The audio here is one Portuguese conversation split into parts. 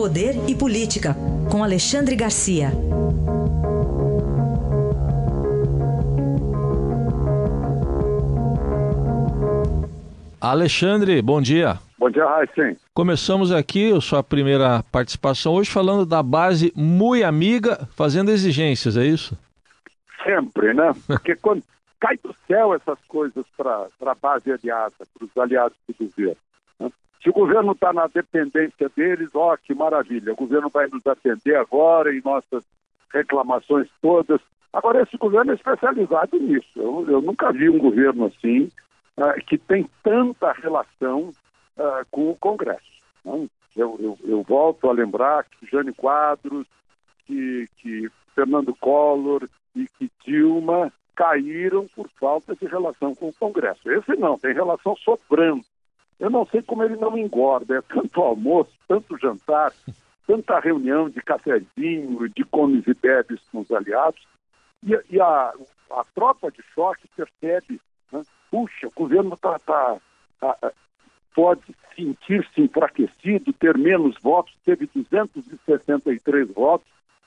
Poder e Política, com Alexandre Garcia. Alexandre, bom dia. Bom dia, Raíssen. Começamos aqui a sua primeira participação hoje falando da base Mui Amiga fazendo exigências, é isso? Sempre, né? Porque quando cai do céu essas coisas para a base aliada, para os aliados do governo. Se o governo está na dependência deles, ó, que maravilha, o governo vai nos atender agora em nossas reclamações todas. Agora, esse governo é especializado nisso. Eu, eu nunca vi um governo assim, uh, que tem tanta relação uh, com o Congresso. Né? Eu, eu, eu, volto a lembrar que Jânio Quadros, que, que Fernando Collor e que Dilma caíram por falta de relação com o Congresso. Esse não, tem relação sobrando. Eu não sei como ele não engorda, é tanto almoço, tanto jantar, tanta reunião de cafezinho, de comes e bebes com os aliados, e, e a, a tropa de choque percebe, né? puxa, o governo tá, tá, tá, pode sentir-se enfraquecido, ter menos votos, teve 263 votos,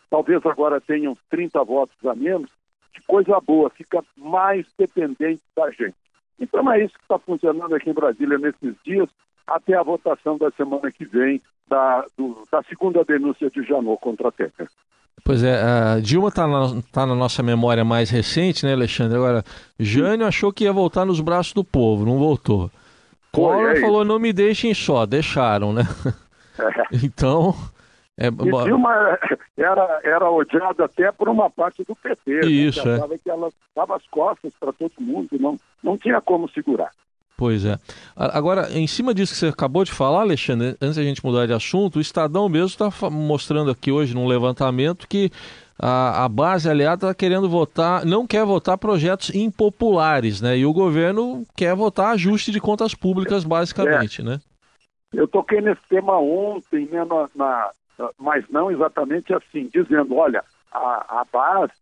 talvez agora tenham 30 votos a menos, que coisa boa, fica mais dependente da gente. Então é isso que está funcionando aqui em Brasília nesses dias, até a votação da semana que vem da, do, da segunda denúncia de Janot contra a Temer. Pois é, a Dilma está na, tá na nossa memória mais recente, né, Alexandre? Agora, Jânio achou que ia voltar nos braços do povo, não voltou. Collor é falou, não me deixem só, deixaram, né? É. Então, é, e Dilma era, era odiada até por uma parte do PT. Né, Isso, né? é. que ela dava as costas para todo mundo, não, não tinha como segurar. Pois é. Agora, em cima disso que você acabou de falar, Alexandre, antes da gente mudar de assunto, o Estadão mesmo está mostrando aqui hoje num levantamento que a, a base aliada está querendo votar, não quer votar projetos impopulares, né? E o governo quer votar ajuste de contas públicas, basicamente, é. né? Eu toquei nesse tema ontem, né, na, na mas não exatamente assim, dizendo, olha, a, a base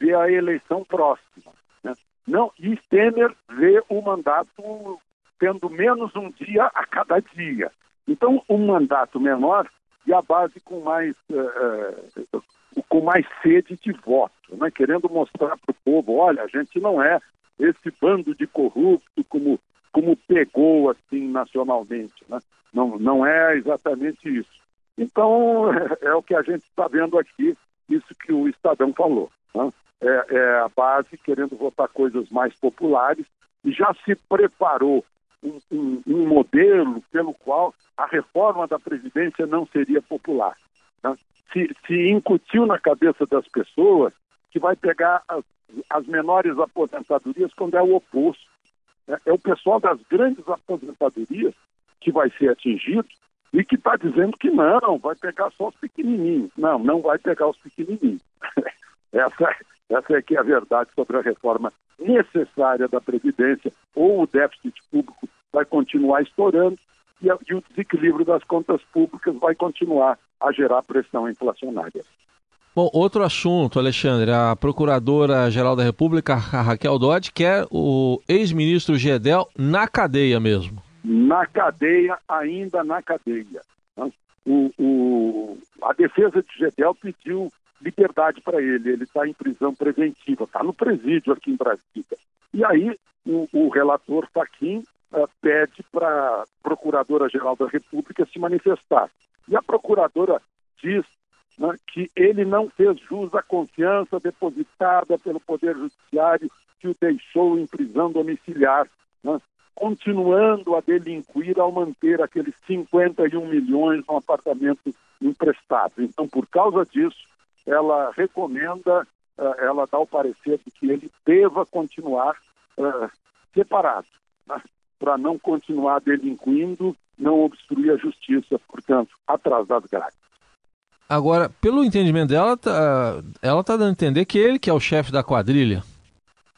vê a eleição próxima. Né? Não, e Temer vê o mandato tendo menos um dia a cada dia. Então, um mandato menor e a base com mais, uh, com mais sede de voto, né? querendo mostrar para o povo, olha, a gente não é esse bando de corrupto como, como pegou assim nacionalmente. Né? Não, não é exatamente isso. Então, é, o que a gente está vendo aqui, isso que o Estadão falou. Né? É, é, a base querendo votar coisas mais populares e já se preparou um, um, um, modelo pelo qual a reforma da Previdência não seria popular. Né? Se, se incutiu na cabeça das pessoas que vai pegar as, as menores aposentadorias quando é o oposto. É, é o pessoal das grandes aposentadorias que vai ser atingido e que está dizendo que não, vai pegar só os pequenininhos. Não, não vai pegar os pequenininhos. essa, essa é que é a verdade sobre a reforma necessária da Previdência, ou o déficit público vai continuar estourando e, e o desequilíbrio das contas públicas vai continuar a gerar pressão inflacionária. Bom, outro assunto, Alexandre. A Procuradora-Geral da República, Raquel Dodge, quer o ex-ministro Gedel na cadeia mesmo na cadeia, ainda na cadeia. Né? O, o, a defesa de Gedel pediu liberdade para ele, ele está em prisão preventiva, está no presídio aqui em Brasília. E aí o, o relator Faquim uh, pede para a Procuradora-Geral da República se manifestar. E a Procuradora diz né, que ele não fez jus à confiança depositada pelo Poder Judiciário que o deixou em prisão domiciliar. Né? Continuando a delinquir ao manter aqueles 51 milhões no apartamento emprestado. Então, por causa disso, ela recomenda, eh, ela dá o parecer de que ele deva continuar uh, separado, né? para não continuar delinquindo, não obstruir a justiça, portanto, atrás das grades. Agora, pelo entendimento dela, tá, ela está dando a entender que ele que é o chefe da quadrilha,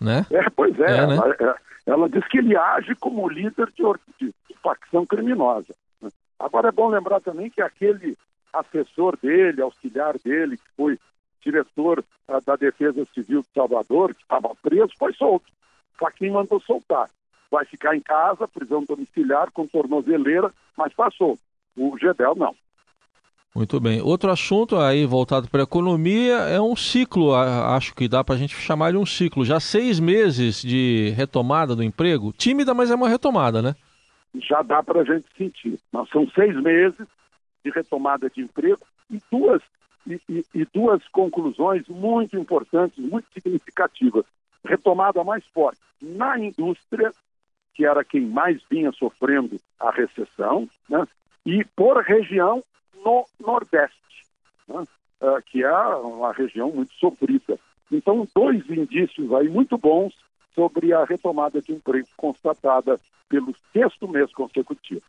né? É, pois é. é, né? ela, é ela diz que ele age como líder de, de, de facção criminosa. Né? Agora é bom lembrar também que aquele assessor dele, auxiliar dele, que foi diretor uh, da Defesa Civil de Salvador, que estava preso, foi solto. Faquin mandou soltar. Vai ficar em casa, prisão domiciliar, com tornozeleira, mas passou. O Gedel não. Muito bem. Outro assunto aí voltado para a economia é um ciclo, acho que dá para a gente chamar de um ciclo. Já seis meses de retomada do emprego, tímida, mas é uma retomada, né? Já dá para a gente sentir. Nós são seis meses de retomada de emprego e duas, e, e, e duas conclusões muito importantes, muito significativas. Retomada mais forte na indústria, que era quem mais vinha sofrendo a recessão, né? e por região no Nordeste, né? uh, que é uma região muito sofrida. Então, dois indícios aí muito bons sobre a retomada de emprego constatada pelo sexto mês consecutivo.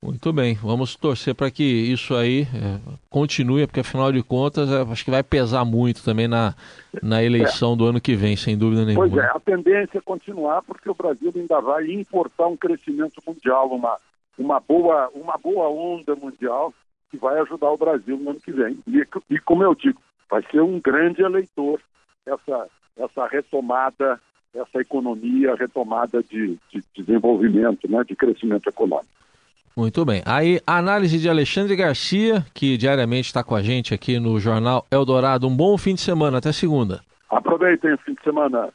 Muito bem, vamos torcer para que isso aí é, continue, porque afinal de contas é, acho que vai pesar muito também na, na eleição é. do ano que vem, sem dúvida nenhuma. Pois é, a tendência é continuar, porque o Brasil ainda vai importar um crescimento mundial, uma, uma, boa, uma boa onda mundial que vai ajudar o Brasil no ano que vem. E, e como eu digo, vai ser um grande eleitor essa, essa retomada, essa economia, retomada de, de desenvolvimento, né, de crescimento econômico. Muito bem. Aí, análise de Alexandre Garcia, que diariamente está com a gente aqui no Jornal Eldorado. Um bom fim de semana. Até segunda. Aproveitem o fim de semana.